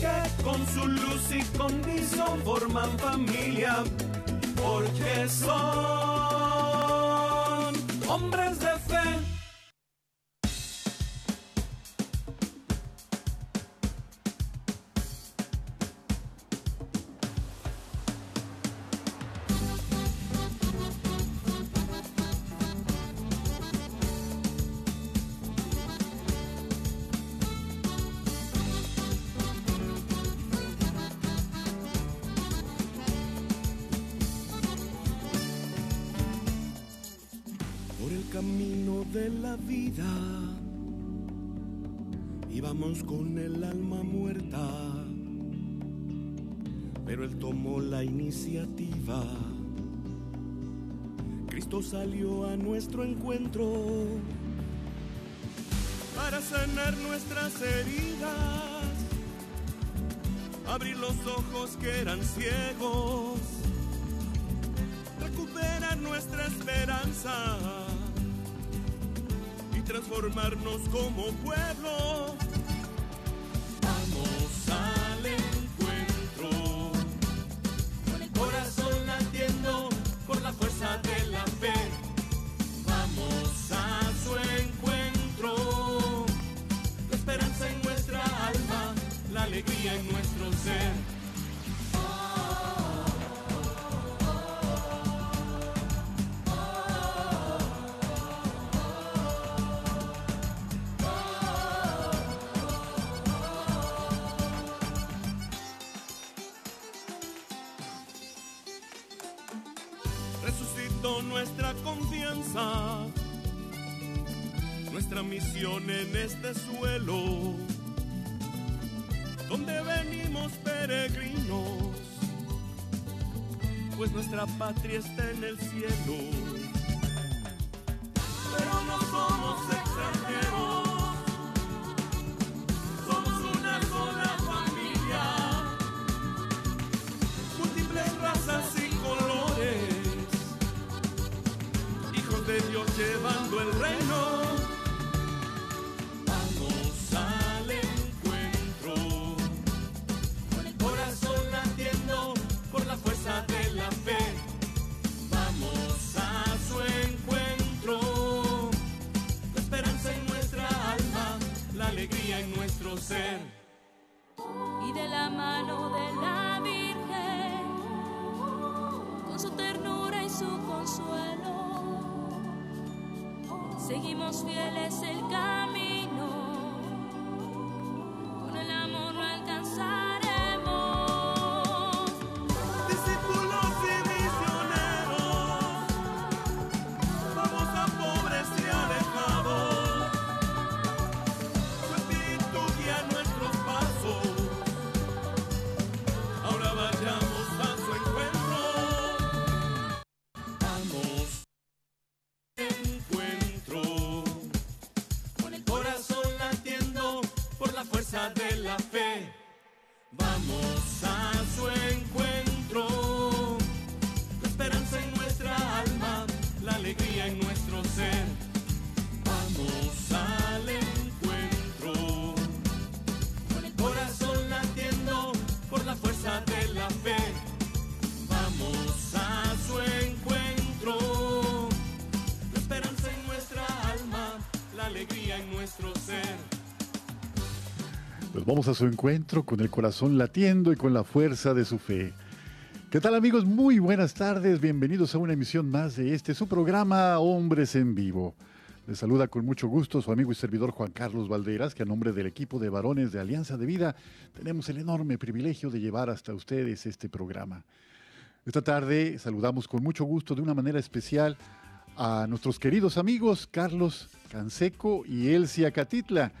que con su luz y condición forman familia, porque son hombres de fe. Cristo salió a nuestro encuentro para sanar nuestras heridas, abrir los ojos que eran ciegos recuperar nuestra esperanza y transformarnos como pueblo. Resucitó nuestra confianza, nuestra misión en este suelo, peregrinos, pues nuestra patria está en el cielo. Seguimos fieles el camino, a su encuentro con el corazón latiendo y con la fuerza de su fe. ¿Qué tal amigos? Muy buenas tardes, bienvenidos a una emisión más de este su programa Hombres en Vivo. Les saluda con mucho gusto su amigo y servidor Juan Carlos Valderas, que a nombre del equipo de varones de Alianza de Vida tenemos el enorme privilegio de llevar hasta ustedes este programa. Esta tarde saludamos con mucho gusto de una manera especial a nuestros queridos amigos Carlos Canseco y Elsia Catitla,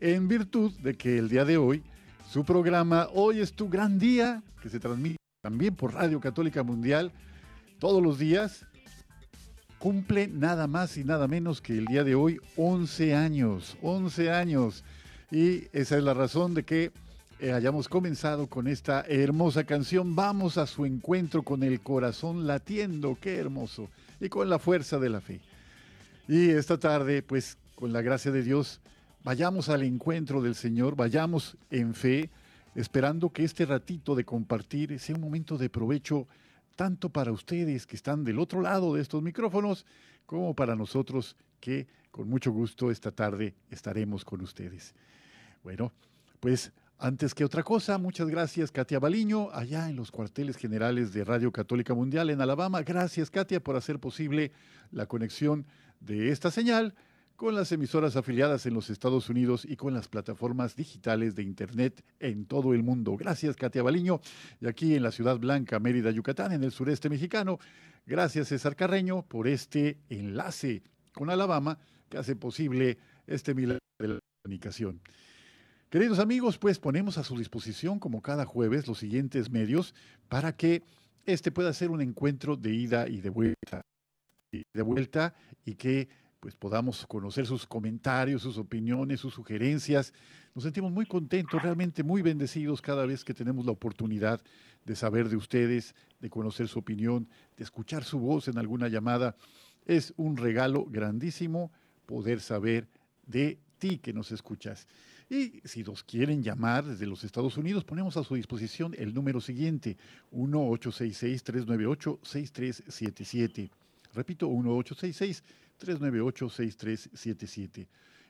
en virtud de que el día de hoy, su programa Hoy es tu gran día, que se transmite también por Radio Católica Mundial, todos los días, cumple nada más y nada menos que el día de hoy 11 años, 11 años. Y esa es la razón de que eh, hayamos comenzado con esta hermosa canción. Vamos a su encuentro con el corazón latiendo, qué hermoso, y con la fuerza de la fe. Y esta tarde, pues con la gracia de Dios, vayamos al encuentro del Señor, vayamos en fe, esperando que este ratito de compartir sea un momento de provecho tanto para ustedes que están del otro lado de estos micrófonos, como para nosotros que con mucho gusto esta tarde estaremos con ustedes. Bueno, pues antes que otra cosa, muchas gracias Katia Baliño, allá en los cuarteles generales de Radio Católica Mundial en Alabama. Gracias Katia por hacer posible la conexión de esta señal con las emisoras afiliadas en los Estados Unidos y con las plataformas digitales de Internet en todo el mundo. Gracias Katia Baliño. Y aquí en la Ciudad Blanca, Mérida, Yucatán, en el sureste mexicano. Gracias César Carreño por este enlace con Alabama que hace posible este milagro de la comunicación. Queridos amigos, pues ponemos a su disposición, como cada jueves, los siguientes medios para que este pueda ser un encuentro de ida y de vuelta. Y de vuelta y que pues podamos conocer sus comentarios, sus opiniones, sus sugerencias. Nos sentimos muy contentos, realmente muy bendecidos cada vez que tenemos la oportunidad de saber de ustedes, de conocer su opinión, de escuchar su voz en alguna llamada. Es un regalo grandísimo poder saber de ti que nos escuchas. Y si nos quieren llamar desde los Estados Unidos, ponemos a su disposición el número siguiente, 1-866-398-6377. Repito, 1-866-398-6377.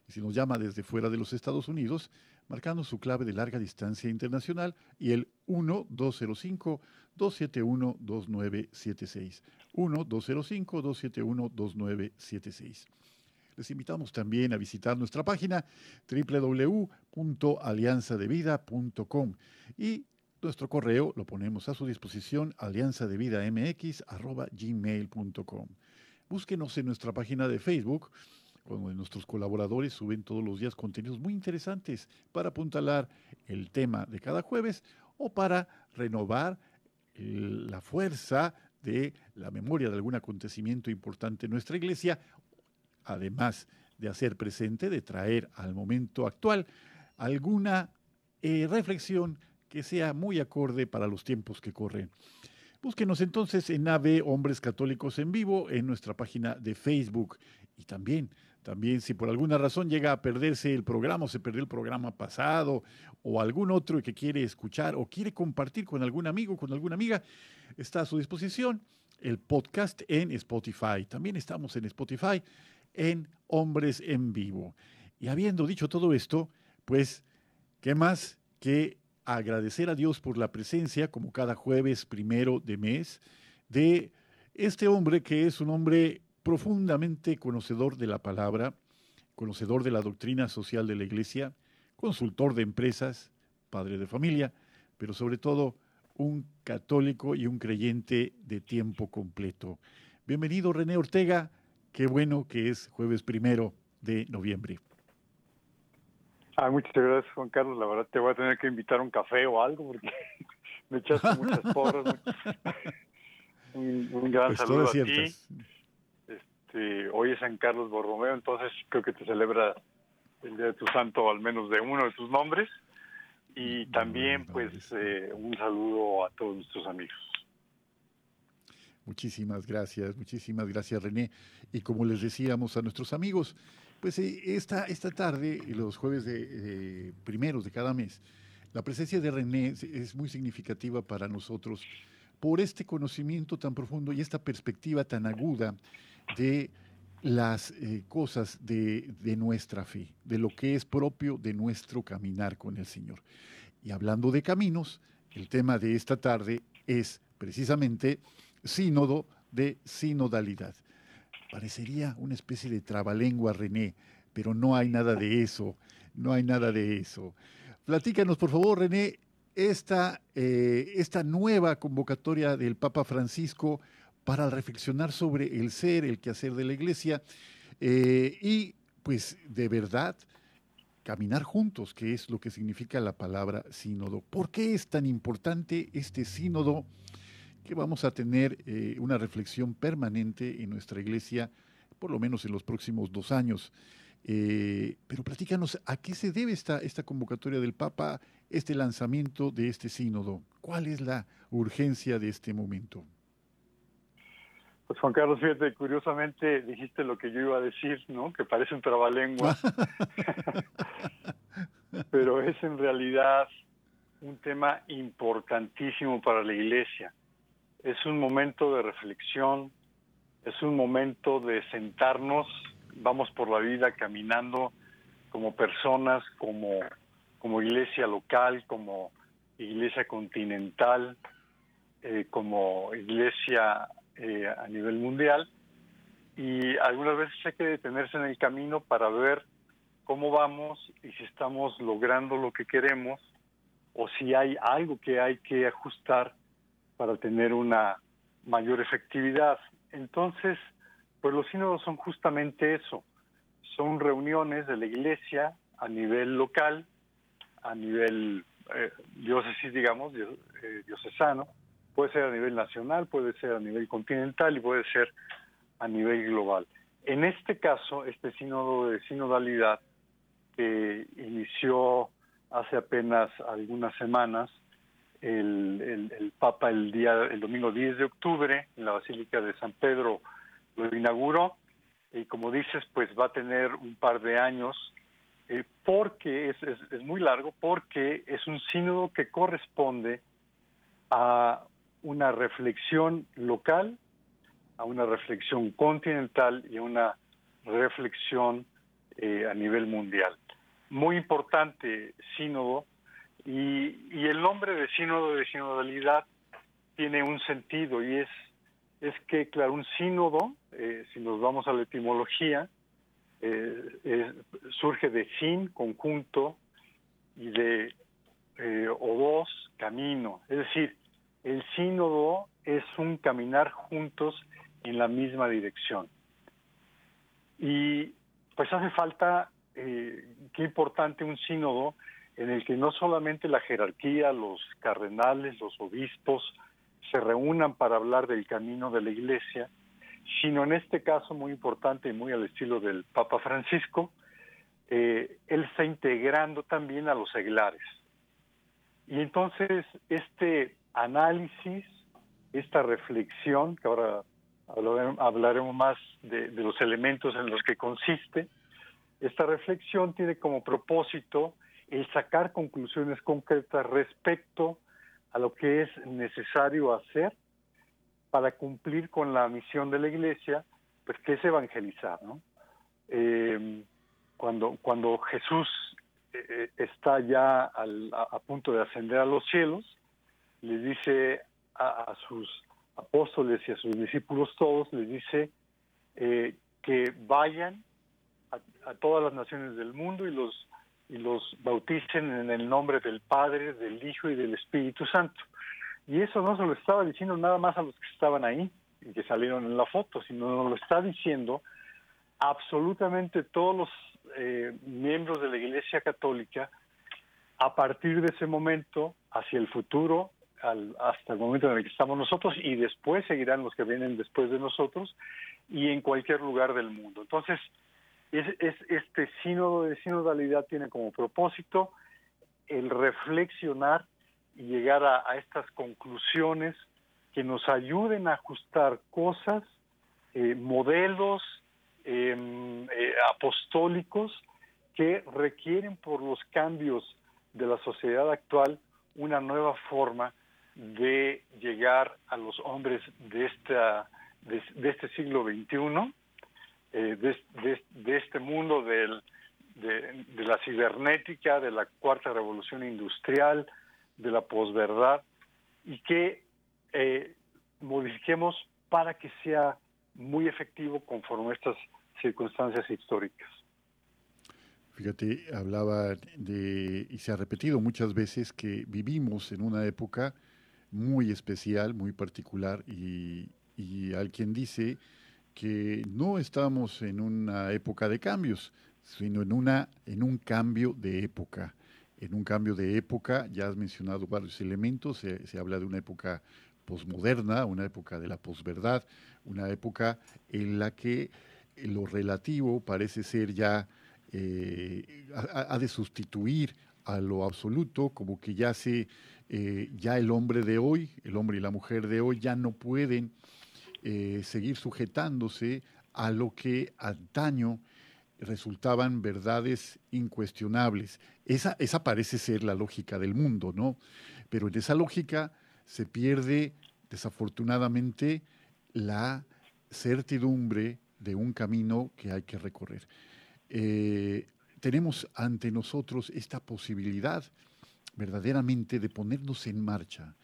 Y si nos llama desde fuera de los Estados Unidos, marcando su clave de larga distancia internacional y el 1-205-271-2976. 1-205-271-2976. Les invitamos también a visitar nuestra página www.alianzadevida.com y nuestro correo lo ponemos a su disposición alianzadevidamx.gmail.com. Búsquenos en nuestra página de Facebook, donde nuestros colaboradores suben todos los días contenidos muy interesantes para apuntalar el tema de cada jueves o para renovar la fuerza de la memoria de algún acontecimiento importante en nuestra iglesia además de hacer presente, de traer al momento actual alguna eh, reflexión que sea muy acorde para los tiempos que corren. Búsquenos entonces en AVE Hombres Católicos en Vivo en nuestra página de Facebook y también también si por alguna razón llega a perderse el programa o se perdió el programa pasado o algún otro que quiere escuchar o quiere compartir con algún amigo, con alguna amiga, está a su disposición el podcast en Spotify. También estamos en Spotify en Hombres en Vivo. Y habiendo dicho todo esto, pues, ¿qué más que agradecer a Dios por la presencia, como cada jueves primero de mes, de este hombre que es un hombre profundamente conocedor de la palabra, conocedor de la doctrina social de la Iglesia, consultor de empresas, padre de familia, pero sobre todo un católico y un creyente de tiempo completo. Bienvenido René Ortega Qué bueno que es jueves primero de noviembre. Ah, muchas gracias, Juan Carlos. La verdad te voy a tener que invitar un café o algo porque me echaste muchas porras. un, gran pues saludo a ti. Este, hoy es San Carlos Borromeo, entonces creo que te celebra el Día de tu Santo, al menos de uno de tus nombres. Y también, pues, eh, un saludo a todos nuestros amigos. Muchísimas gracias, muchísimas gracias René. Y como les decíamos a nuestros amigos, pues eh, esta, esta tarde, los jueves de, primeros de cada mes, la presencia de René es muy significativa para nosotros por este conocimiento tan profundo y esta perspectiva tan aguda de las eh, cosas de, de, nuestra fe, de lo que es propio de nuestro caminar con el Señor. Y hablando de caminos, el tema de esta tarde es precisamente sínodo de sinodalidad. Parecería una especie de trabalengua, René, pero no hay nada de eso, no hay nada de eso. Platícanos, por favor, René, esta, eh, esta nueva convocatoria del Papa Francisco para reflexionar sobre el ser, el quehacer de la Iglesia, eh, y pues de verdad caminar juntos, que es lo que significa la palabra sínodo. ¿Por qué es tan importante este sínodo? Que vamos a tener eh, una reflexión permanente en nuestra iglesia, por lo menos en los próximos dos años. Eh, pero platícanos, ¿a qué se debe esta, esta convocatoria del Papa, este lanzamiento de este sínodo? ¿Cuál es la urgencia de este momento? Pues Juan Carlos, fíjate, curiosamente dijiste lo que yo iba a decir, ¿no? Que parece un trabalengua. Pero es en realidad un tema importantísimo para la iglesia. Es un momento de reflexión, es un momento de sentarnos, vamos por la vida caminando como personas, como, como iglesia local, como iglesia continental, eh, como iglesia eh, a nivel mundial. Y algunas veces hay que detenerse en el camino para ver cómo vamos y si estamos logrando lo que queremos o si hay algo que hay que ajustar para tener una mayor efectividad. Entonces, pues los sínodos son justamente eso, son reuniones de la iglesia a nivel local, a nivel eh, diócesis, digamos, eh, diocesano, Puede ser a nivel nacional, puede ser a nivel continental y puede ser a nivel global. En este caso, este sínodo de sinodalidad que inició hace apenas algunas semanas, el, Papa el día el domingo 10 de octubre en la Basílica de San Pedro lo inauguró y como dices pues va a tener un par de años eh, porque es, es, muy largo porque es un sínodo que corresponde a una reflexión local, a una reflexión continental y a una reflexión eh, a nivel mundial. Muy importante sínodo y, el nombre de sínodo de sinodalidad tiene un sentido y es, es que, claro, un sínodo, eh, si nos vamos a la etimología, eh, surge de sin, conjunto, y de odos, camino. Es decir, el sínodo es un caminar juntos en la misma dirección. Y pues hace falta, eh, qué importante un sínodo en el que no solamente la jerarquía, los cardenales, los obispos se reúnan para hablar del camino de la iglesia, sino en este caso muy importante y muy al estilo del Papa Francisco, eh, él está integrando también a los seglares. Y entonces este análisis, esta reflexión, que ahora hablaremos más de, los elementos en los que consiste, esta reflexión tiene como propósito el sacar conclusiones concretas respecto a lo que es necesario hacer para cumplir con la misión de la Iglesia, pues que es evangelizar, ¿no? Eh, cuando, cuando Jesús eh, está ya a punto de ascender a los cielos, les dice a, sus apóstoles y a sus discípulos todos, les dice eh, que vayan a, todas las naciones del mundo y los, y los bauticen en el nombre del Padre, del Hijo y del Espíritu Santo. Y eso no se lo estaba diciendo nada más a los que estaban ahí y que salieron en la foto, sino nos lo está diciendo absolutamente todos los eh, miembros de la Iglesia Católica a partir de ese momento hacia el futuro hasta el momento en el que estamos nosotros y después seguirán los que vienen después de nosotros y en cualquier lugar del mundo. Entonces, es, este sínodo de sinodalidad tiene como propósito el reflexionar y llegar a, estas conclusiones que nos ayuden a ajustar cosas, eh, modelos em, eh, apostólicos que requieren por los cambios de la sociedad actual una nueva forma de llegar a los hombres de, esta, de, este siglo XXI, eh, de, este mundo del, de, la cibernética, de la cuarta revolución industrial, de la posverdad, y que eh, modifiquemos para que sea muy efectivo conforme a estas circunstancias históricas. Fíjate, hablaba de, y se ha repetido muchas veces, que vivimos en una época muy especial, muy particular y, y al quien dice que no estamos en una época de cambios, sino en, una, en un cambio de época. En un cambio de época, ya has mencionado varios elementos, se, habla de una época posmoderna, una época de la posverdad, una época en la que lo relativo parece ser ya, eh, ha, de sustituir a lo absoluto, como que ya se, eh, ya el hombre de hoy, el hombre y la mujer de hoy ya no pueden eh, seguir sujetándose a lo que antaño resultaban verdades incuestionables. Esa, esa parece ser la lógica del mundo, ¿no? Pero en esa lógica se pierde desafortunadamente la certidumbre de un camino que hay que recorrer. Eh, tenemos ante nosotros esta posibilidad verdaderamente de ponernos en marcha.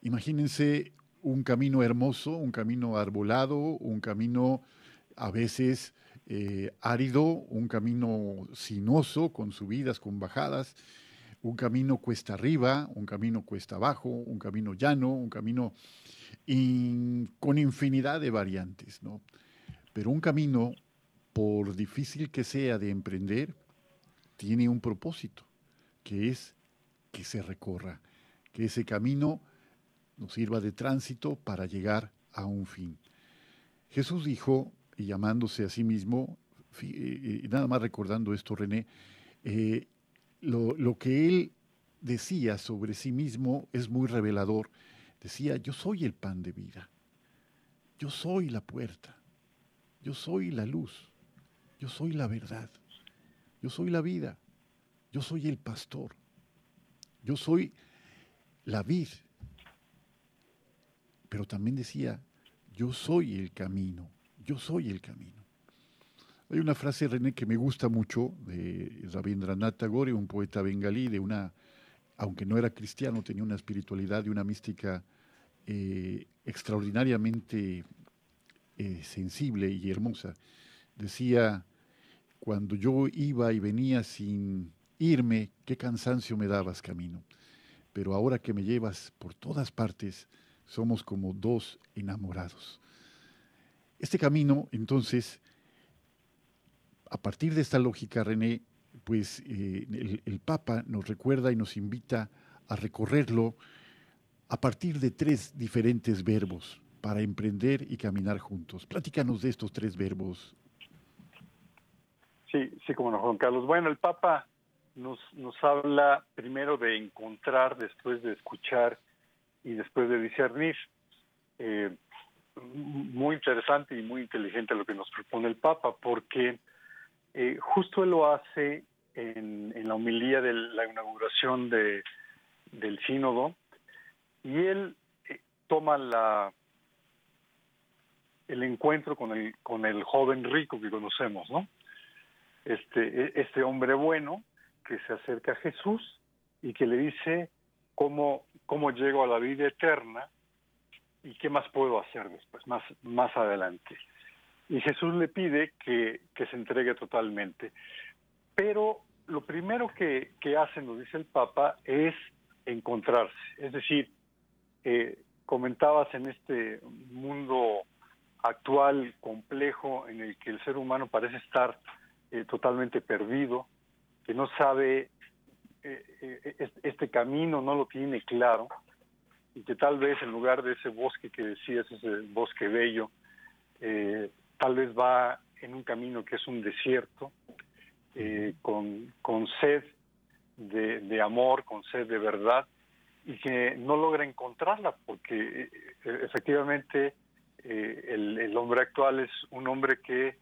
Imagínense un camino hermoso, un camino arbolado, un camino a veces eh, árido, un camino sinuoso, con subidas, con bajadas, un camino cuesta arriba, un camino cuesta abajo, un camino llano, un camino con infinidad de variantes, ¿no? Pero un camino, por difícil que sea de emprender, tiene un propósito, que es que se recorra, que ese camino nos sirva de tránsito para llegar a un fin. Jesús dijo y llamándose a sí mismo, y nada más recordando esto, René, eh, lo, lo, que él decía sobre sí mismo es muy revelador. Decía, yo soy el pan de vida, yo soy la puerta, yo soy la luz, yo soy la verdad, yo soy la vida, yo soy el pastor, yo soy la vid. Pero también decía, yo soy el camino, yo soy el camino. Hay una frase, René, que me gusta mucho de Rabindranath Tagore, un poeta bengalí, de una, aunque no era cristiano, tenía una espiritualidad y una mística eh, extraordinariamente eh, sensible y hermosa. Decía, cuando yo iba y venía sin irme, qué cansancio me dabas camino. Pero ahora que me llevas por todas partes, somos como dos enamorados. Este camino, entonces, a partir de esta lógica, René, pues eh, el, Papa nos recuerda y nos invita a recorrerlo a partir de tres diferentes verbos para emprender y caminar juntos. Platícanos de estos tres verbos. Sí, sí, como no, Juan Carlos. Bueno, el Papa nos, nos habla primero de encontrar, después de escuchar y después de discernir. Eh, muy interesante y muy inteligente lo que nos propone el Papa, porque eh, justo él lo hace en, la homilía de la inauguración de, del sínodo, y él eh, toma la el encuentro con el con el joven rico que conocemos, ¿no? Este e, este hombre bueno que se acerca a Jesús y que le dice cómo cómo llego a la vida eterna y qué más puedo hacer después, más, más adelante. Y Jesús le pide que, se entregue totalmente. Pero lo primero que, que hace, nos dice el Papa, es encontrarse. Es decir, eh, comentabas en este mundo actual, complejo, en el que el ser humano parece estar eh, totalmente perdido, que no sabe este camino, no lo tiene claro, y que tal vez en lugar de ese bosque que decías, ese bosque bello, eh, tal vez va en un camino que es un desierto, eh, con, con, sed de, amor, con sed de verdad, y que no logra encontrarla, porque eh, efectivamente el, hombre actual es un hombre que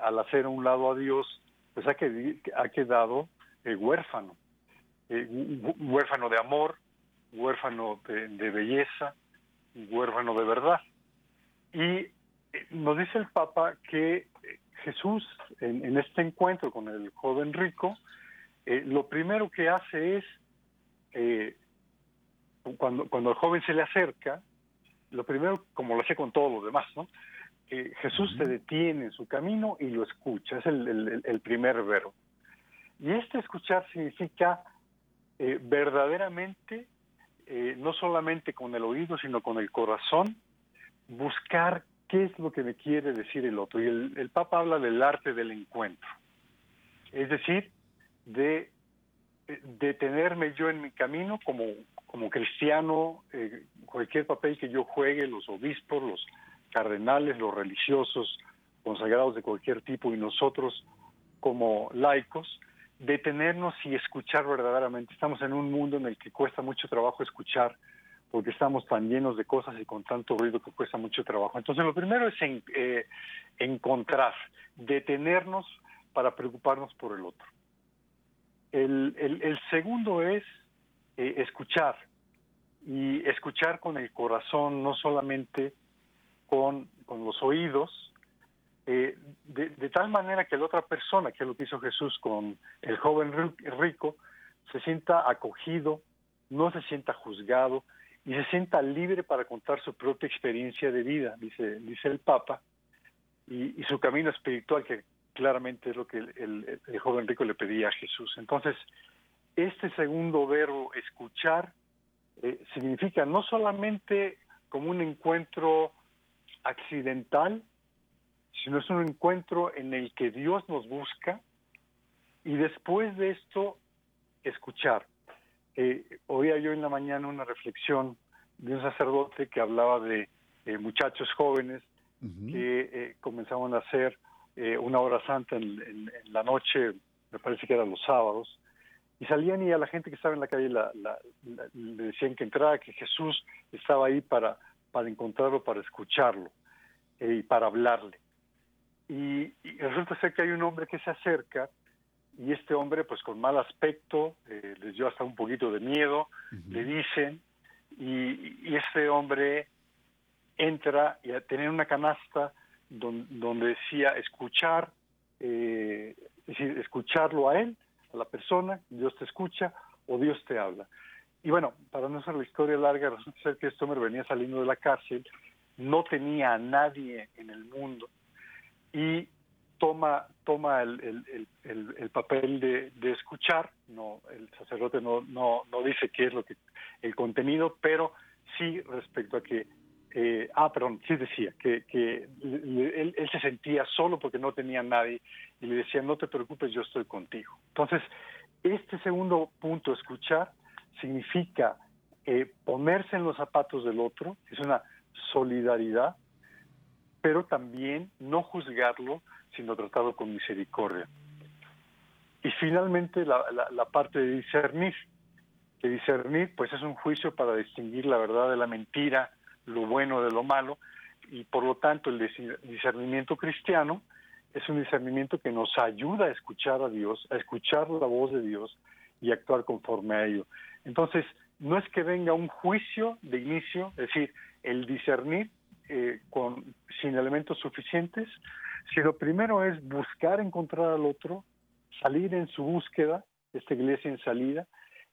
al hacer a un lado a Dios, pues ha, que, ha quedado huérfano, huérfano de amor, huérfano de, belleza, huérfano de verdad. Y eh, nos dice el Papa que eh, Jesús, en, este encuentro con el joven rico, eh, lo primero que hace es, cuando, cuando el joven se le acerca, lo primero, como lo hace con todos los demás, ¿no? Jesús se detiene en su camino y lo escucha, es el, el primer verbo. Y este escuchar significa verdaderamente eh, no solamente con el oído, sino con el corazón, buscar qué es lo que me quiere decir el otro. Y el, Papa habla del arte del encuentro. es decir, de detenerme yo en mi camino como, como cristiano, eh, cualquier papel que yo juegue, los obispos, los cardenales, los religiosos, consagrados de cualquier tipo y nosotros como laicos, detenernos y escuchar verdaderamente. Estamos en un mundo en el que cuesta mucho trabajo escuchar porque estamos tan llenos de cosas y con tanto ruido que cuesta mucho trabajo. Entonces, lo primero es eh, encontrar, detenernos para preocuparnos por el otro. El, segundo es eh, escuchar, y escuchar con el corazón, no solamente con, los oídos, eh, de, tal manera que la otra persona, que es lo que hizo Jesús con el joven rico, se sienta acogido, no se sienta juzgado y se sienta libre para contar su propia experiencia de vida, dice, dice el Papa, y, y su camino espiritual, que claramente es lo que el, joven rico le pedía a Jesús. Entonces, este segundo verbo, escuchar, eh, significa no solamente como un encuentro accidental, sino es un encuentro en el que Dios nos busca y después de esto, escuchar. Eh, oía yo en la mañana una reflexión de un sacerdote que hablaba de eh, muchachos jóvenes que comenzaban a hacer eh, una hora santa en, la noche, me parece que eran los sábados, y salían y a la gente que estaba en la calle le decían que entrara, que Jesús estaba ahí para, para encontrarlo, para escucharlo eh, y para hablarle. Y, resulta ser que hay un hombre que se acerca y este hombre, pues con mal aspecto, eh, les dio hasta un poquito de miedo, le dicen, y, y este hombre entra y a tener una canasta donde, decía escuchar, eh, es decir, escucharlo a él, a la persona, Dios te escucha o Dios te habla. Y bueno, para no hacer la historia larga, resulta ser que este hombre venía saliendo de la cárcel, no tenía a nadie en el mundo y toma toma el, el, papel de, de, escuchar no el sacerdote no, no no dice qué es lo que el contenido pero sí respecto a que eh, ah, perdón, sí decía que, él, se sentía solo porque no tenía nadie y le decía, no te preocupes, yo estoy contigo. Entonces, este segundo punto, escuchar, significa eh, ponerse en los zapatos del otro, es una solidaridad, pero también no juzgarlo, sino tratarlo con misericordia. Y finalmente la, la parte de discernir, que discernir pues es un juicio para distinguir la verdad de la mentira, lo bueno de lo malo, y por lo tanto el discernimiento cristiano es un discernimiento que nos ayuda a escuchar a Dios, a escuchar la voz de Dios y actuar conforme a ello. Entonces, no es que venga un juicio de inicio, es decir, el discernir eh, con, sin elementos suficientes, sino primero es buscar encontrar al otro, salir en su búsqueda, esta iglesia en salida,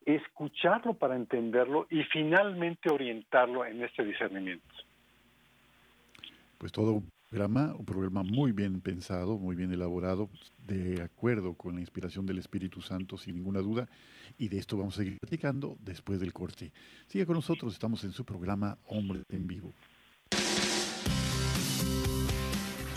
escucharlo para entenderlo y finalmente orientarlo en este discernimiento. Pues todo un programa, un programa muy bien pensado, muy bien elaborado, de acuerdo con la inspiración del Espíritu Santo, sin ninguna duda, y de esto vamos a seguir platicando después del corte. Sigue con nosotros, estamos en su programa Hombre en Vivo.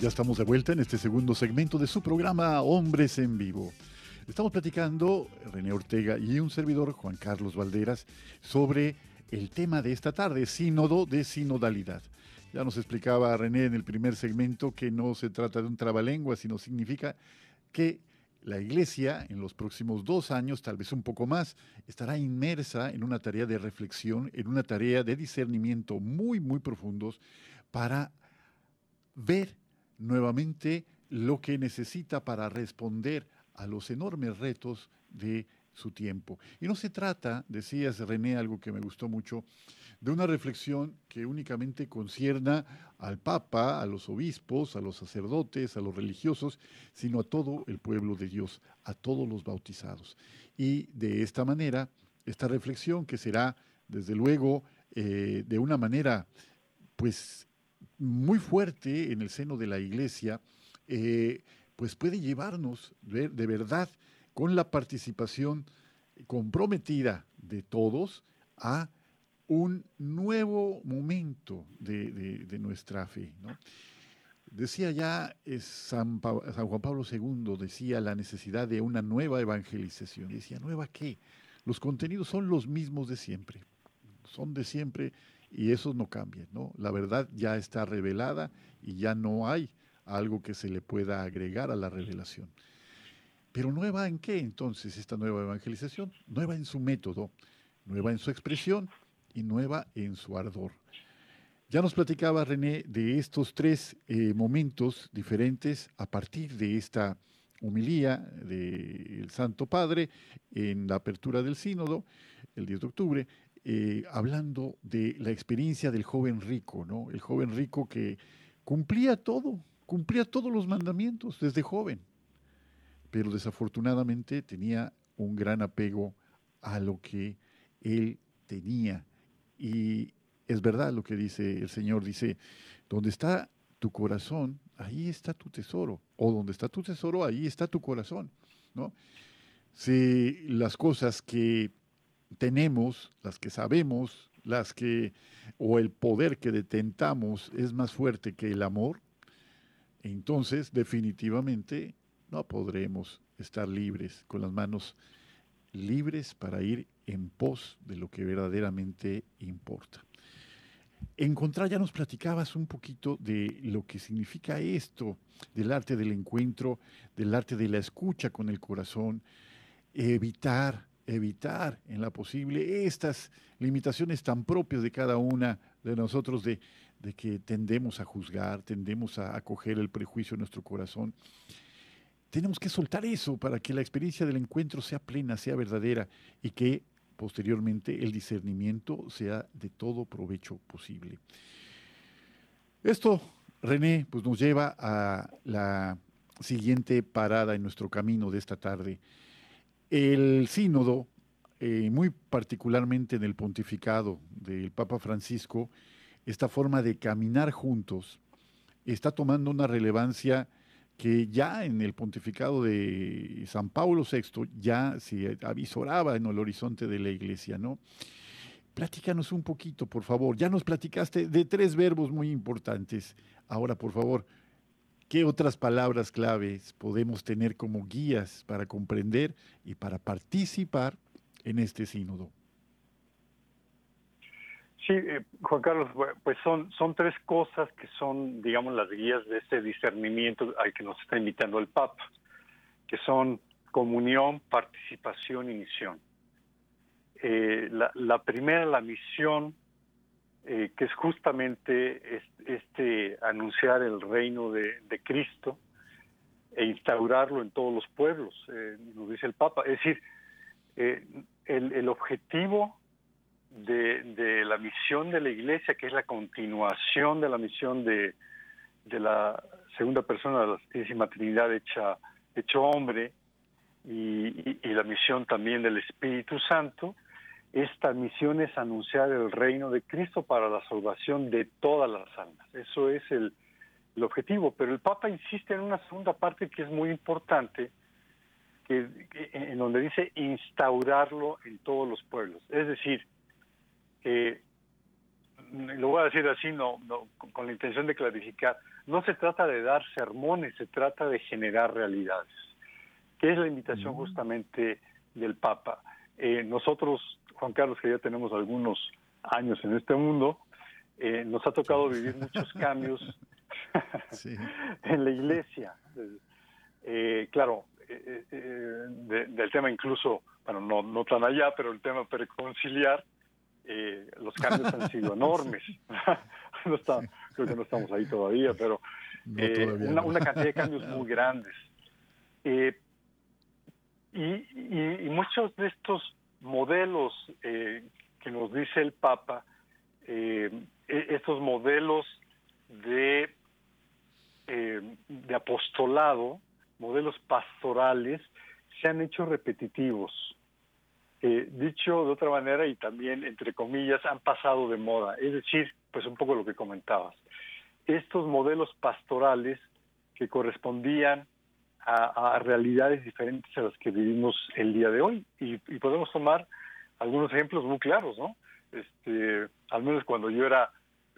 Ya estamos de vuelta en este segundo segmento de su programa Hombres en Vivo. Estamos platicando, René Ortega y un servidor, Juan Carlos Valderas, sobre el tema de esta tarde, sínodo de sinodalidad. Ya nos explicaba René en el primer segmento que no se trata de un trabalengua, sino significa que la Iglesia en los próximos dos años, tal vez un poco más, estará inmersa en una tarea de reflexión, en una tarea de discernimiento muy, muy profundos para ver nuevamente lo que necesita para responder a los enormes retos de su tiempo. Y no se trata, decías René, algo que me gustó mucho, de una reflexión que únicamente concierna al Papa, a los obispos, a los sacerdotes, a los religiosos, sino a todo el pueblo de Dios, a todos los bautizados. Y de esta manera, esta reflexión que será, desde luego, eh, de una manera, pues, muy fuerte en el seno de la Iglesia, eh, pues puede llevarnos de, verdad con la participación comprometida de todos a un nuevo momento de, nuestra fe. Decía ya San, San, Juan Pablo II, decía la necesidad de una nueva evangelización. decía, ¿nueva qué? Los contenidos son los mismos de siempre, son de siempre y esos no cambian. ¿no? La verdad ya está revelada y ya no hay algo que se le pueda agregar a la revelación. Pero nueva en qué entonces esta nueva evangelización? Nueva en su método, nueva en su expresión y nueva en su ardor. Ya nos platicaba René de estos tres eh, momentos diferentes a partir de esta humilía del Santo Padre en la apertura del sínodo, el 10 de octubre, eh, hablando de la experiencia del joven rico, ¿no? El joven rico que cumplía todo, cumplía todos los mandamientos desde joven, pero desafortunadamente tenía un gran apego a lo que él tenía y es verdad lo que dice el Señor, dice, donde está tu corazón, ahí está tu tesoro, o donde está tu tesoro, ahí está tu corazón, ¿no? Si las cosas que tenemos, las que sabemos, las que, o el poder que detentamos es más fuerte que el amor, entonces definitivamente no podremos estar libres, con las manos libres para ir en pos de lo que verdaderamente importa. Encontrar, ya nos platicabas un poquito de lo que significa esto, del arte del encuentro, del arte de la escucha con el corazón, evitar, evitar en la posible estas limitaciones tan propias de cada una de nosotros de, de que tendemos a juzgar, tendemos a acoger el prejuicio en nuestro corazón. Tenemos que soltar eso para que la experiencia del encuentro sea plena, sea verdadera y que posteriormente el discernimiento sea de todo provecho posible. Esto, René, pues nos lleva a la siguiente parada en nuestro camino de esta tarde. El sínodo, eh, muy particularmente en el pontificado del Papa Francisco, esta forma de caminar juntos está tomando una relevancia que ya en el pontificado de San Pablo VI ya se avisoraba en el horizonte de la iglesia, ¿no? Platícanos un poquito, por favor. Ya nos platicaste de tres verbos muy importantes. Ahora, por favor, ¿qué otras palabras claves podemos tener como guías para comprender y para participar en este sínodo? Sí, eh, Juan Carlos, pues son, son tres cosas que son, digamos, las guías de este discernimiento al que nos está invitando el Papa, que son comunión, participación y misión. Eh, la, primera, la misión, eh, que es justamente este, anunciar el reino de, Cristo e instaurarlo en todos los pueblos, nos dice el Papa. Es decir, el, el objetivo de, la misión de la iglesia, que es la continuación de la misión de, de la segunda persona de la Santísima Trinidad hecha, hecho hombre, y, la misión también del Espíritu Santo, esta misión es anunciar el reino de Cristo para la salvación de todas las almas. Eso es el, el objetivo. Pero el Papa insiste en una segunda parte que es muy importante, que, en donde dice instaurarlo en todos los pueblos. Es decir, eh, lo voy a decir así, no, no, con la intención de clarificar, no se trata de dar sermones, se trata de generar realidades. que es la invitación justamente del Papa. Eh, nosotros, Juan Carlos, que ya tenemos algunos años en este mundo, eh, nos ha tocado vivir muchos cambios en la iglesia. Eh, claro, del tema incluso, bueno, no, no tan allá, pero el tema preconciliar, los cambios han sido enormes. no está, creo que no estamos ahí todavía, pero una, una, cantidad de cambios muy grandes. Eh, y, muchos de estos modelos eh, que nos dice el Papa, eh, e, estos modelos de, eh, de apostolado, modelos pastorales, se han hecho repetitivos. dicho de otra manera y también, entre comillas, han pasado de moda. Es decir, pues un poco lo que comentabas. Estos modelos pastorales que correspondían a, realidades diferentes a las que vivimos el día de hoy. Y, podemos tomar algunos ejemplos muy claros, ¿no? Este, al menos cuando yo era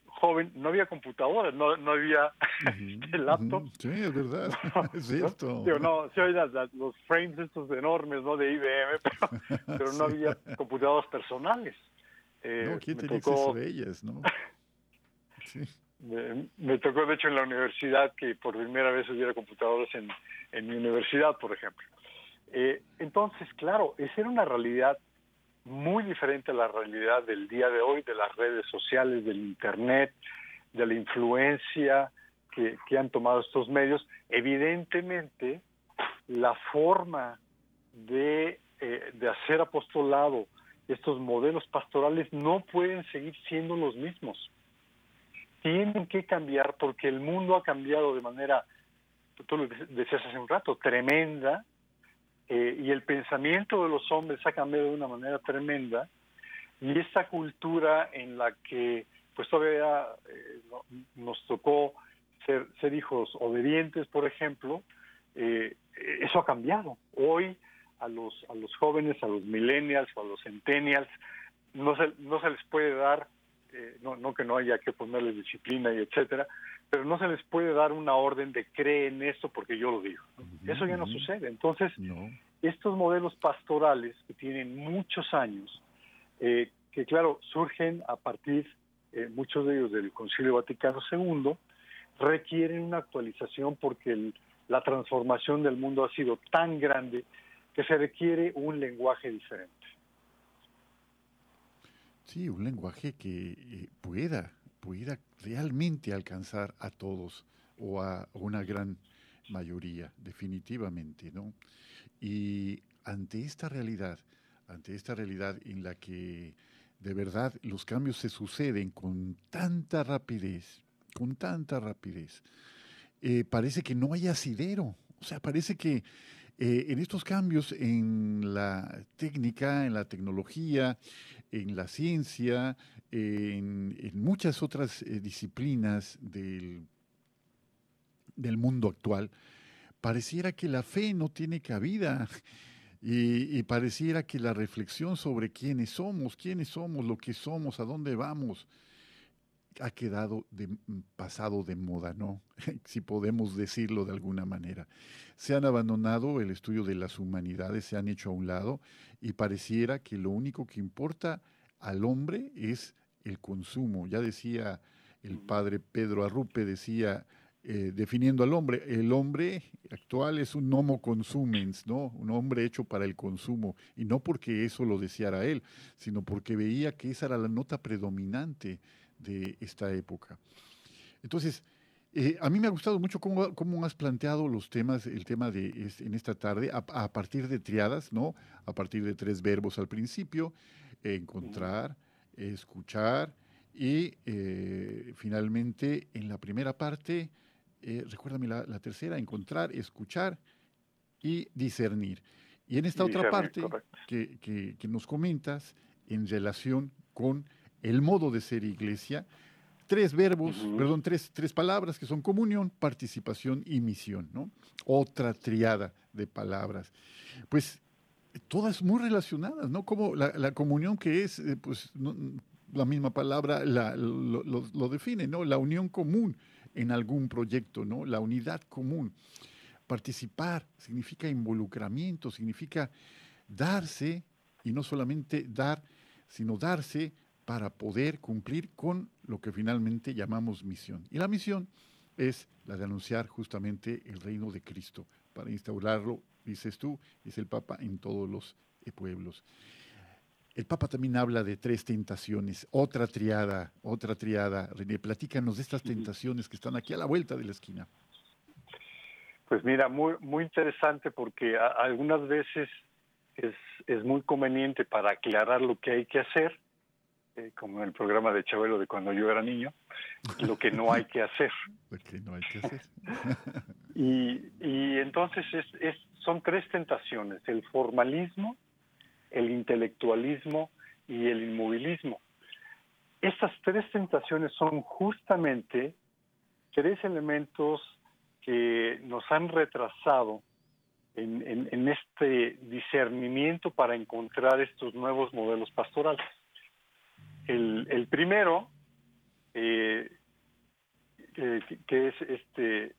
joven, no había computadoras, no, no había este, laptop. Sí, es verdad, es cierto. no, sí había los frames estos enormes, ¿no? De IBM, pero, pero no había computadoras personales. Eh, no, ¿quién tenía tocó... ellas, no? Sí. Me, tocó, de hecho, en la universidad que por primera vez hubiera computadoras en, mi universidad, por ejemplo. Eh, entonces, claro, esa era una realidad muy diferente a la realidad del día de hoy, de las redes sociales, del Internet, de la influencia que, que han tomado estos medios. Evidentemente, la forma de, eh, de hacer apostolado, estos modelos pastorales no pueden seguir siendo los mismos tienen que cambiar porque el mundo ha cambiado de manera, tú lo decías hace un rato, tremenda, eh, y el pensamiento de los hombres ha cambiado de una manera tremenda, y esta cultura en la que pues todavía eh, nos tocó ser, ser hijos obedientes, por ejemplo, eh, eso ha cambiado. Hoy a los, a los jóvenes, a los millennials o a los centennials, no se, no se les puede dar eh, no, no que no haya que ponerles disciplina y etcétera, pero no se les puede dar una orden de cree en esto porque yo lo digo. Eso ya no sucede. Entonces, estos modelos pastorales que tienen muchos años, eh, que claro, surgen a partir, eh, muchos de ellos del Concilio Vaticano II, requieren una actualización porque la transformación del mundo ha sido tan grande que se requiere un lenguaje diferente. Sí, un lenguaje que eh, pueda, realmente alcanzar a todos o a una gran mayoría, definitivamente, ¿no? Y ante esta realidad, ante esta realidad en la que de verdad los cambios se suceden con tanta rapidez, con tanta rapidez, eh, parece que no hay asidero, o sea, parece que eh, en estos cambios en la técnica, en la tecnología, en la ciencia, en, muchas otras eh, disciplinas del, del mundo actual, pareciera que la fe no tiene cabida. Y, y, pareciera que la reflexión sobre quiénes somos, quiénes somos, lo que somos, a dónde vamos, ha quedado de, mm, pasado de moda, ¿no? si podemos decirlo de alguna manera. Se han abandonado el estudio de las humanidades, se han hecho a un lado y pareciera que lo único que importa al hombre es el consumo. Ya decía el padre Pedro Arrupe, decía, eh, definiendo al hombre, el hombre actual es un homo consumens, ¿no? Un hombre hecho para el consumo, y no porque eso lo deseara él, sino porque veía que esa era la nota predominante de esta época. Entonces, eh, a mí me ha gustado mucho cómo, cómo, has planteado los temas, el tema de en esta tarde, a, partir de triadas, ¿no? A partir de tres verbos al principio, encontrar, escuchar y eh, finalmente en la primera parte, eh, recuérdame la, tercera, encontrar, escuchar y discernir. Y en esta otra parte que, que, que nos comentas en relación con el modo de ser iglesia, tres verbos, perdón, tres, tres palabras que son comunión, participación y misión, ¿no? Otra triada de palabras. Pues todas muy relacionadas, ¿no? Como la, comunión que es, eh, pues la misma palabra la, lo, lo, define, ¿no? La unión común en algún proyecto, ¿no? La unidad común. participar, significa involucramiento, significa darse y no solamente dar, sino darse para poder cumplir con lo que finalmente llamamos misión. Y la misión es la de anunciar justamente el reino de Cristo, para instaurarlo, dices tú, es el Papa en todos los eh, pueblos. El Papa también habla de tres tentaciones, otra triada, otra triada. René, platícanos de estas tentaciones que están aquí a la vuelta de la esquina. Pues mira, muy, muy interesante porque algunas veces es, es muy conveniente para aclarar lo que hay que hacer, eh, como en el programa de Chabelo de cuando yo era niño, lo que no hay que hacer. Lo que no hay que hacer. y, y entonces es, es, son tres tentaciones, el formalismo, el intelectualismo y el inmovilismo. Estas tres tentaciones son justamente tres elementos que nos han retrasado en, en, este discernimiento para encontrar estos nuevos modelos pastorales. El, el primero, eh, eh, que es este,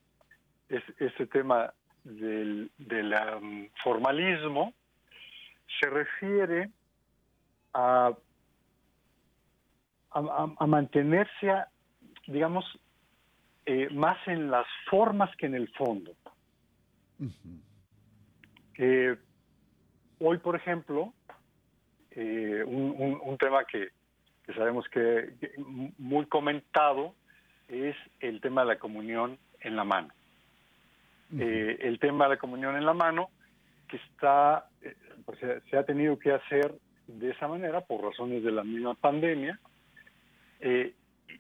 es, este tema del, del um, formalismo, se refiere a, a, mantenerse, digamos, eh, más en las formas que en el fondo. hoy, por ejemplo, un, un, tema que, que sabemos que, muy comentado es el tema de la comunión en la mano. Eh, el tema de la comunión en la mano que está, eh, pues, se ha tenido que hacer de esa manera por razones de la misma pandemia. Eh,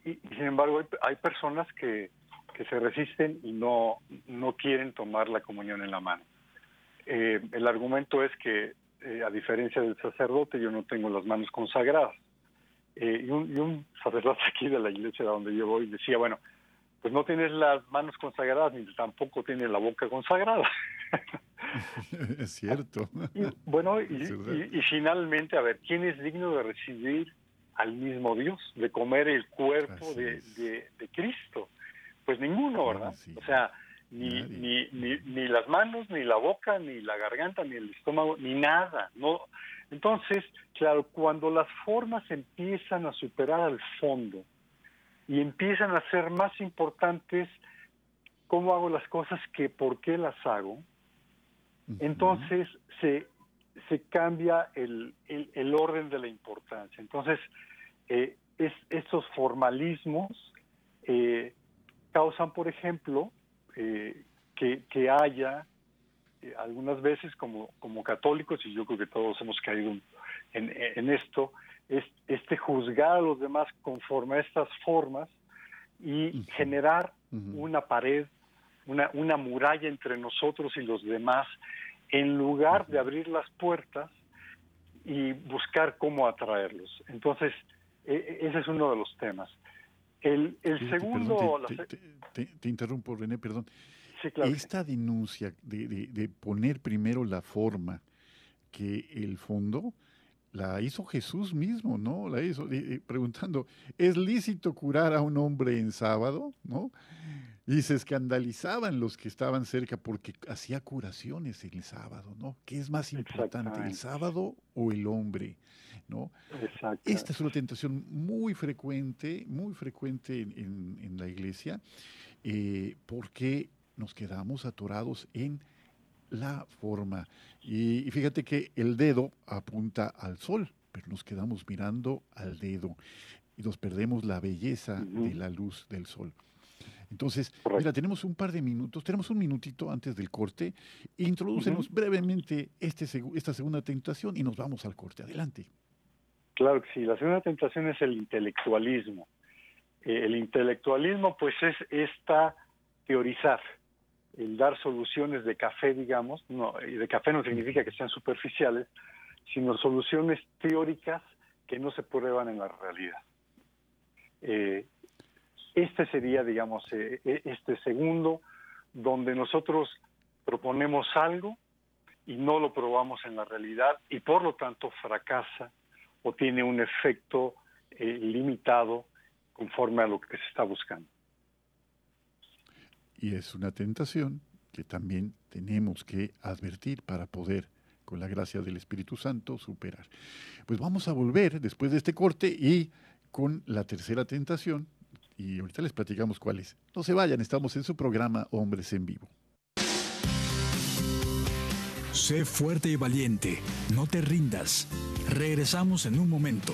y, sin embargo hay, personas que, que, se resisten y no, no quieren tomar la comunión en la mano. el argumento es que, a diferencia del sacerdote, yo no tengo las manos consagradas. Eh, y, un, sacerdote aquí de la iglesia donde yo voy decía, bueno, pues no tienes las manos consagradas ni tampoco tienes la boca consagrada. es cierto. Y, bueno, y, finalmente, a ver, ¿quién es digno de recibir al mismo Dios, de comer el cuerpo de, de, Cristo? Pues ninguno, ¿verdad? O sea, ni, ni, ni, ni, las manos, ni la boca, ni la garganta, ni el estómago, ni nada. No, entonces, claro, cuando las formas empiezan a superar al fondo y empiezan a ser más importantes cómo hago las cosas que por qué las hago, entonces se, se cambia el, el, orden de la importancia. Entonces, eh, es, estos formalismos eh, causan, por ejemplo, eh, que, que haya eh, algunas veces como, como católicos, y yo creo que todos hemos caído en, en esto, es este juzgar a los demás conforme a estas formas y generar una pared, una, una muralla entre nosotros y los demás, en lugar de abrir las puertas y buscar cómo atraerlos. Entonces, e, e, ese es uno de los temas. El, el segundo... te, interrumpo, René, perdón. Esta denuncia de, poner primero la forma que el fondo, la hizo Jesús mismo, ¿no? La hizo preguntando, ¿es lícito curar a un hombre en sábado? ¿No? Y se escandalizaban los que estaban cerca porque hacía curaciones el sábado, ¿no? ¿Qué es más importante, el sábado o el hombre? ¿no? Esta es una tentación muy frecuente, muy frecuente en, la iglesia, eh, porque nos quedamos atorados en la forma. Y, fíjate que el dedo apunta al sol, pero nos quedamos mirando al dedo y nos perdemos la belleza de la luz del sol. Entonces, mira, tenemos un par de minutos, tenemos un minutito antes del corte. Introducemos brevemente este, esta segunda tentación y nos vamos al corte. Adelante. Claro que sí, la segunda tentación es el intelectualismo. Eh, el intelectualismo, pues, es esta teorizar, el dar soluciones de café, digamos, no, y de café no significa que sean superficiales, sino soluciones teóricas que no se prueban en la realidad. Eh, este sería, digamos, eh, e, este segundo, donde nosotros proponemos algo y no lo probamos en la realidad y por lo tanto fracasa o tiene un efecto eh, limitado conforme a lo que se está buscando y es una tentación que también tenemos que advertir para poder, con la gracia del Espíritu Santo, superar. Pues vamos a volver después de este corte y con la tercera tentación, y ahorita les platicamos cuál es. No se vayan, estamos en su programa Hombres en Vivo. Sé fuerte y valiente, no te rindas. Regresamos en un momento.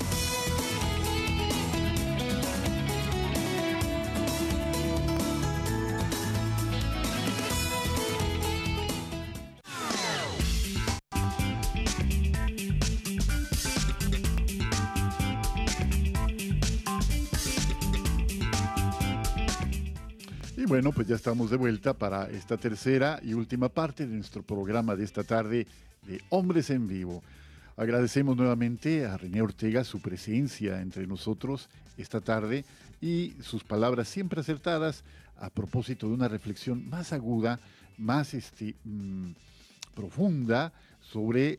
Y bueno, pues ya estamos de vuelta para esta tercera y última parte de nuestro programa de esta tarde de Hombres en Vivo. Agradecemos nuevamente a René Ortega su presencia entre nosotros esta tarde y sus palabras siempre acertadas a propósito de una reflexión más aguda, más este, mm, profunda sobre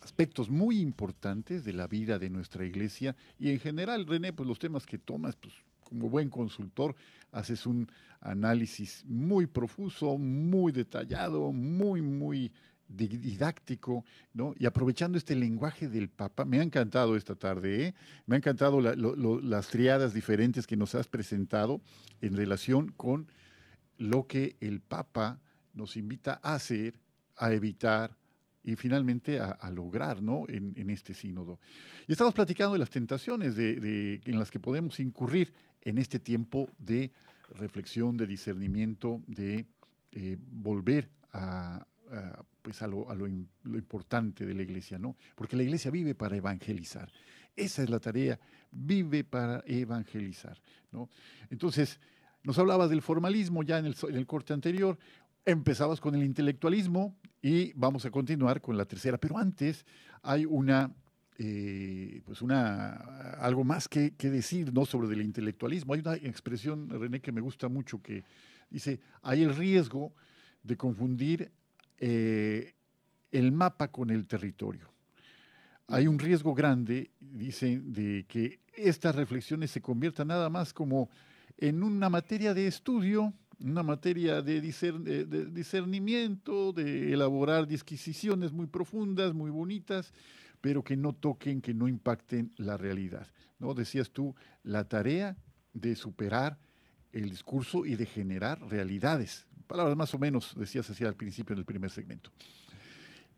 aspectos muy importantes de la vida de nuestra iglesia y en general, René, pues los temas que tomas, pues como buen consultor, haces un análisis muy profuso, muy detallado, muy, muy di- didáctico, ¿no? Y aprovechando este lenguaje del Papa, me ha encantado esta tarde, ¿eh? me ha encantado las triadas diferentes que nos has presentado en relación con lo que el Papa nos invita a hacer, a evitar y finalmente a, lograr ¿no? en, este sínodo. Y estamos platicando de las tentaciones de- en las que podemos incurrir en este tiempo de reflexión, de discernimiento, de eh, volver a, pues a, lo, importante de la iglesia, ¿no? Porque la iglesia vive para evangelizar. Esa es la tarea, vive para evangelizar, ¿no? Entonces, nos hablabas del formalismo ya en el, en el corte anterior, empezabas con el intelectualismo y vamos a continuar con la tercera, pero antes hay una, eh, pues una, algo más que, que decir ¿no? sobre el intelectualismo. Hay una expresión, René, que me gusta mucho que dice, hay el riesgo de confundir eh, el mapa con el territorio. Hay un riesgo grande, dicen, de que estas reflexiones se conviertan nada más como en una materia de estudio, una materia de, discer- de- de discernimiento, de elaborar disquisiciones muy profundas, muy bonitas, pero que no toquen, que no impacten la realidad. ¿no? Decías tú, la tarea de superar el discurso y de generar realidades. Palabras más o menos, decías así al principio del primer segmento.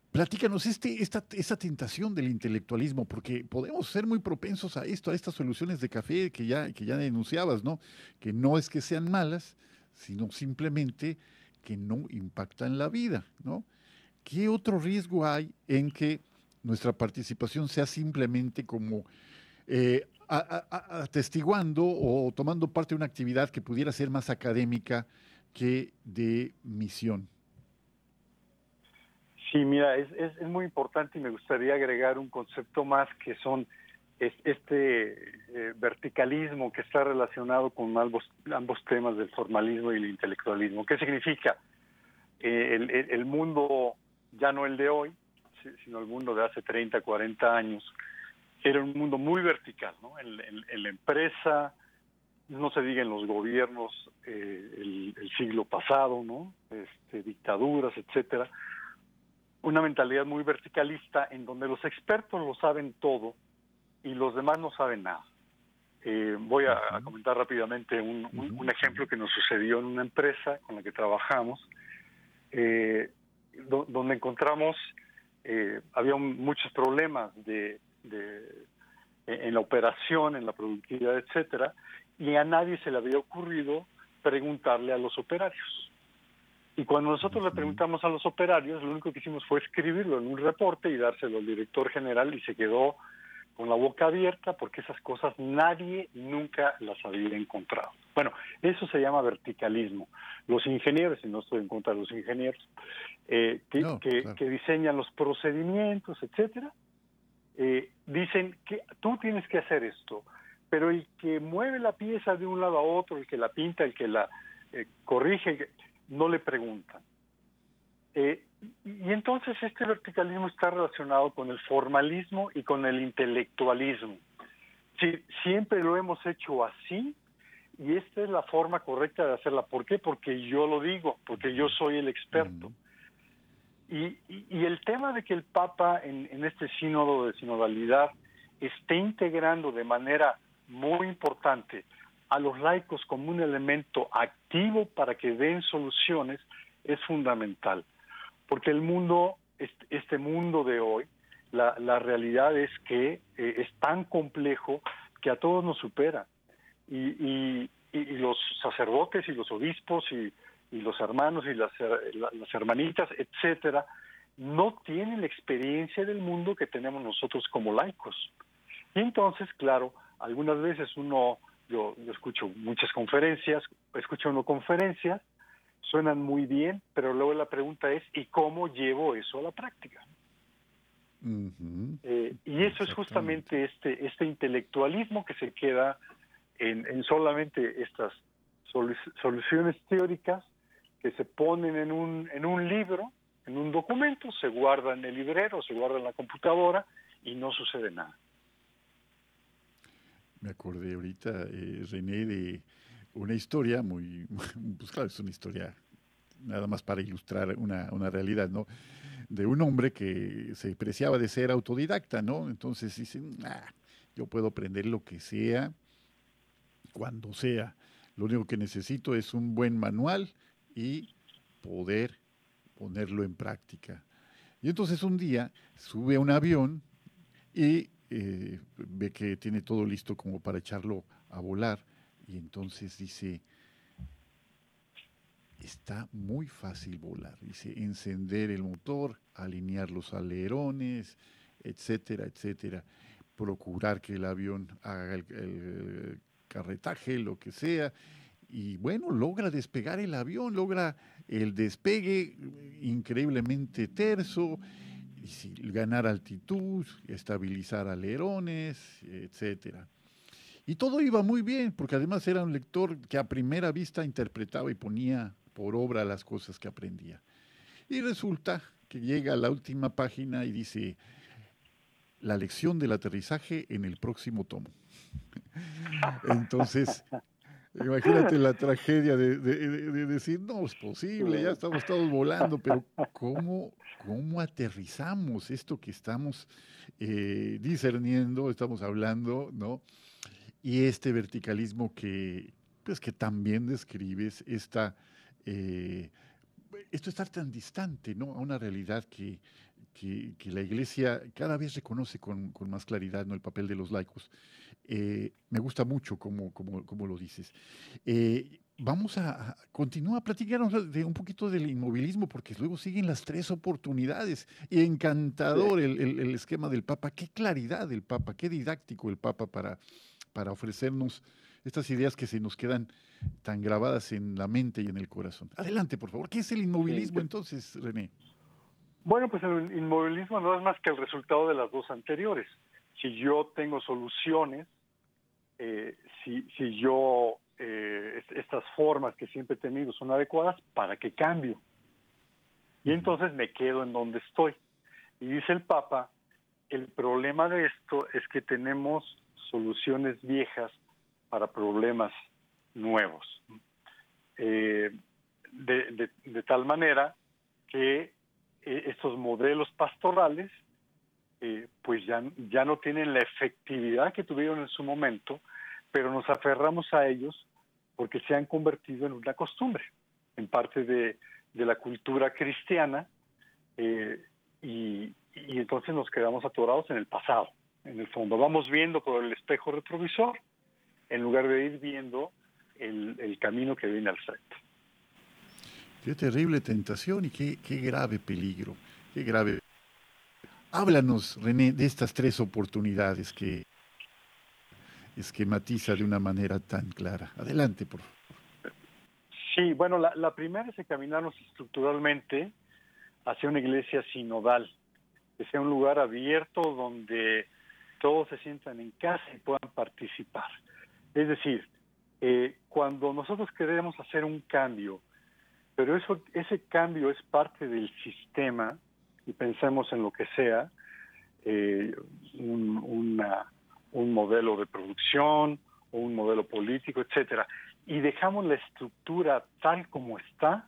Platícanos este, esta, esta tentación del intelectualismo, porque podemos ser muy propensos a esto, a estas soluciones de café que ya, que ya denunciabas, ¿no? Que no es que sean malas, sino simplemente que no impactan la vida, ¿no? ¿Qué otro riesgo hay en que nuestra participación sea simplemente como eh, atestiguando o tomando parte de una actividad que pudiera ser más académica que de misión? Sí, mira, es, muy importante y me gustaría agregar un concepto más que son es- este eh, verticalismo que está relacionado con ambos, ambos temas del formalismo y el intelectualismo. ¿Qué significa? Eh, el, el- mundo, ya no el de hoy, sino el mundo de hace 30, 40 años, era un mundo muy vertical, ¿no? En, en- en la empresa, no se diga en los gobiernos eh, el, el siglo pasado, ¿no? Este, dictaduras, etcétera una mentalidad muy verticalista en donde los expertos lo saben todo y los demás no saben nada. Eh, voy a, a comentar rápidamente un, un- un ejemplo que nos sucedió en una empresa con la que trabajamos, eh, do- donde encontramos, eh, había un- muchos problemas de, de- en la operación, en la productividad, etcétera, y a nadie se le había ocurrido preguntarle a los operarios. Y cuando nosotros le preguntamos a los operarios, lo único que hicimos fue escribirlo en un reporte y dárselo al director general y se quedó con la boca abierta porque esas cosas nadie nunca las había encontrado. Bueno, eso se llama verticalismo. Los ingenieros, y no estoy en contra de los ingenieros, eh, que, diseñan los procedimientos, etcétera, eh, dicen que tú tienes que hacer esto, pero el que mueve la pieza de un lado a otro, el que la pinta, el que la eh, corrige, no le preguntan. Eh, y entonces este verticalismo está relacionado con el formalismo y con el intelectualismo. Sí, siempre lo hemos hecho así y esta es la forma correcta de hacerla. ¿Por qué? Porque yo lo digo, porque yo soy el experto. Y, y, el tema de que el Papa en, en este sínodo de sinodalidad esté integrando de manera muy importante a los laicos como un elemento activo para que den soluciones es fundamental. Porque el mundo, este mundo de hoy, la, realidad es que eh, es tan complejo que a todos nos supera. Y, y, y, los sacerdotes y los obispos y, los hermanos y las, las hermanitas, etcétera, no tienen la experiencia del mundo que tenemos nosotros como laicos. Y entonces, claro, algunas veces uno, yo, yo escucho muchas conferencias, escucho uno conferencias, suenan muy bien, pero luego la pregunta es, ¿y cómo llevo eso a la práctica? Eh, y eso es justamente este, este intelectualismo que se queda en, en solamente estas soluciones teóricas que se ponen en un, en un libro, en un documento, se guarda en el librero, se guarda en la computadora y no sucede nada. Me acordé ahorita, eh, René, de una historia muy, pues claro, es una historia nada más para ilustrar una, una realidad, ¿no? De un hombre que se preciaba de ser autodidacta, ¿no? Entonces dice, ah, yo puedo aprender lo que sea, cuando sea. Lo único que necesito es un buen manual y poder ponerlo en práctica. Y entonces un día sube a un avión y eh, ve que tiene todo listo como para echarlo a volar y entonces dice, está muy fácil volar. Dice, encender el motor, alinear los alerones, etcétera, etcétera. Procurar que el avión haga el, carretaje, lo que sea. Y bueno, logra despegar el avión, logra el despegue increíblemente terso ganar altitud, estabilizar alerones, etcétera. Y todo iba muy bien, porque además era un lector que a primera vista interpretaba y ponía por obra las cosas que aprendía. Y resulta que llega a la última página y dice, la lección del aterrizaje en el próximo tomo. Entonces, Imagínate la tragedia de, decir, no es posible, ya estamos todos volando, pero ¿cómo, cómo aterrizamos esto que estamos eh, discerniendo, estamos hablando, ¿no? Y este verticalismo que, pues, que también describes, esta, eh, esto estar tan distante, ¿no? A una realidad que, que, la Iglesia cada vez reconoce con, con, más claridad ¿no? el papel de los laicos. Eh, me gusta mucho como, como, como lo dices. Eh, vamos a, continuar a platicarnos de un poquito del inmovilismo, porque luego siguen las tres oportunidades. Y encantador el, el, esquema del Papa. Qué claridad del Papa, qué didáctico el Papa para, para ofrecernos estas ideas que se nos quedan tan grabadas en la mente y en el corazón. Adelante, por favor. ¿Qué es el inmovilismo entonces, René? Bueno, pues el inmovilismo no es más que el resultado de las dos anteriores. Si yo tengo soluciones, eh, si, si yo eh, estas formas que siempre he tenido son adecuadas, ¿para qué cambio? Y entonces me quedo en donde estoy. Y dice el Papa, el problema de esto es que tenemos soluciones viejas para problemas nuevos. Eh, de, tal manera que eh, estos modelos pastorales eh, pues ya, ya no tienen la efectividad que tuvieron en su momento, pero nos aferramos a ellos porque se han convertido en una costumbre, en parte de, de la cultura cristiana, y entonces nos quedamos atorados en el pasado, en el fondo. Vamos viendo por el espejo retrovisor, en lugar de ir viendo el, camino que viene al frente. Qué terrible tentación y qué, qué grave peligro, qué grave. Háblanos, René, de estas tres oportunidades que esquematiza de una manera tan clara. Adelante, por favor. Sí, bueno, la, la primera es encaminarnos estructuralmente hacia una iglesia sinodal, que sea un lugar abierto donde todos se sientan en casa y puedan participar. Es decir, eh, cuando nosotros queremos hacer un cambio, pero eso, ese cambio es parte del sistema, y pensemos en lo que sea, eh, un, un modelo de producción o un modelo político, etcétera, y dejamos la estructura tal como está,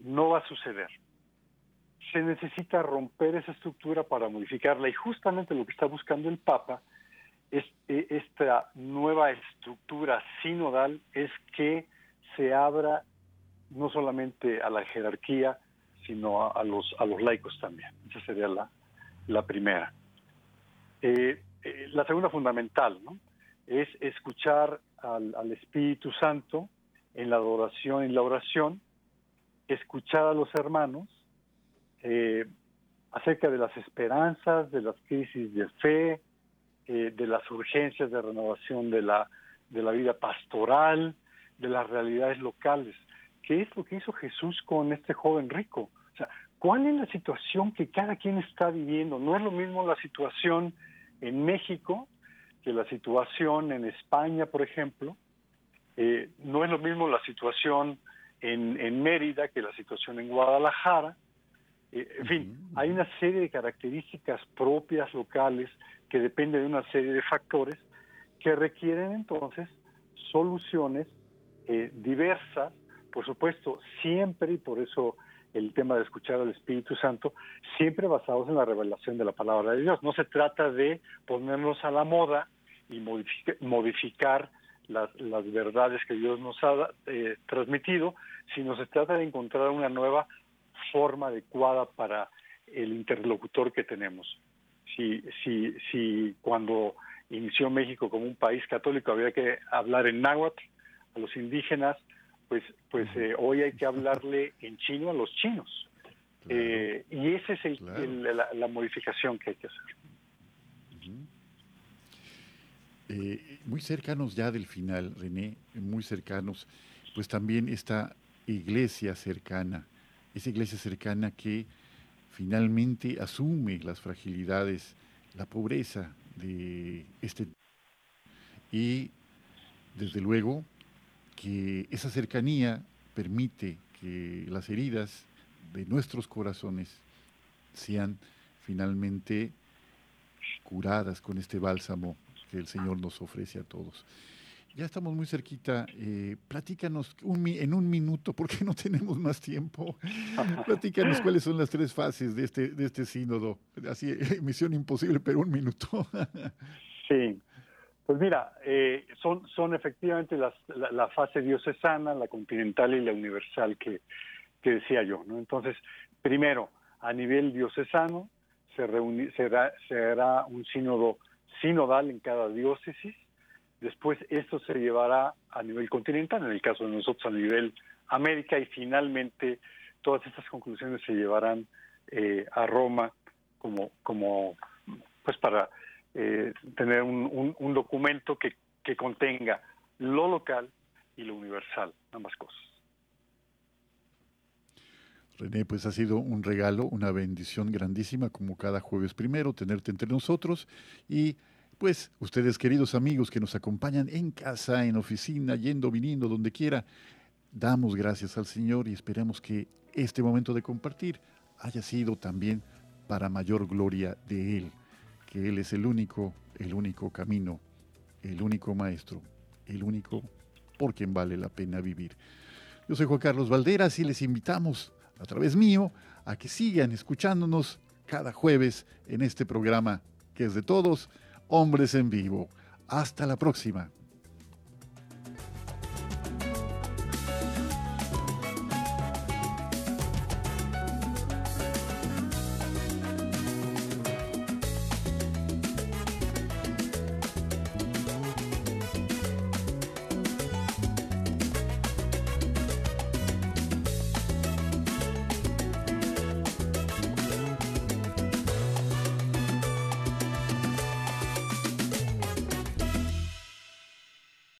no va a suceder se necesita romper esa estructura para modificarla. Y justamente lo que está buscando el Papa es e, esta nueva estructura sinodal es que se abra no solamente a la jerarquía sino a, los a los laicos también. Esa sería la, la primera. Eh, eh, la segunda fundamental es escuchar al, al Espíritu Santo en la adoración y la oración escuchar a los hermanos eh, acerca de las esperanzas, de las crisis de fe, eh, de las urgencias de renovación de la, de la vida pastoral, de las realidades locales. ¿Qué es lo que hizo Jesús con este joven rico? O sea, ¿cuál es la situación que cada quien está viviendo? No es lo mismo la situación en México que la situación en España, por ejemplo. Eh, no es lo mismo la situación en, en Mérida que la situación en Guadalajara eh, en fin, hay una serie de características propias locales que dependen de una serie de factores que requieren entonces soluciones eh, diversas, por supuesto, siempre, y por eso el tema de escuchar al Espíritu Santo, siempre basados en la revelación de la palabra de Dios. No se trata de ponernos a la moda y modificar las, verdades que Dios nos ha eh, transmitido, sino se trata de encontrar una nueva forma adecuada para el interlocutor que tenemos. Si, si, si cuando inició México como un país católico había que hablar en náhuatl a los indígenas, pues, pues eh, hoy hay que hablarle en chino a los chinos. Eh, y esa es la, modificación que hay que hacer. Eh, muy cercanos ya del final, René, muy cercanos, pues también esta iglesia cercana esa iglesia cercana que finalmente asume las fragilidades, la pobreza de este y desde luego que esa cercanía permite que las heridas de nuestros corazones sean finalmente curadas con este bálsamo que el Señor nos ofrece a todos. Ya estamos muy cerquita. Eh, platícanos en un minuto, porque no tenemos más tiempo. platícanos cuáles son las tres fases de este, de este sínodo. Así, misión imposible, pero un minuto. sí. Pues mira, eh, son, son efectivamente las, la, fase diocesana, la continental y la universal que, que decía yo. ¿no? Entonces, primero, a nivel diocesano, se será, será un sínodo sinodal en cada diócesis Después esto se llevará a nivel continental, en el caso de nosotros a nivel América, y finalmente todas estas conclusiones se llevarán eh, a Roma como, como pues para eh, tener un, un, documento que, que contenga lo local y lo universal, ambas cosas. René, pues ha sido un regalo, una bendición grandísima, como cada jueves primero, tenerte entre nosotros y pues ustedes, queridos amigos que nos acompañan en casa, en oficina, yendo, viniendo, donde quiera, damos gracias al Señor y esperamos que este momento de compartir haya sido también para mayor gloria de Él, que Él es el único, el único camino, el único maestro, el único por quien vale la pena vivir. Yo soy Juan Carlos Valderas y les invitamos a través mío a que sigan escuchándonos cada jueves en este programa que es de todos Hombres en Vivo. Hasta la próxima.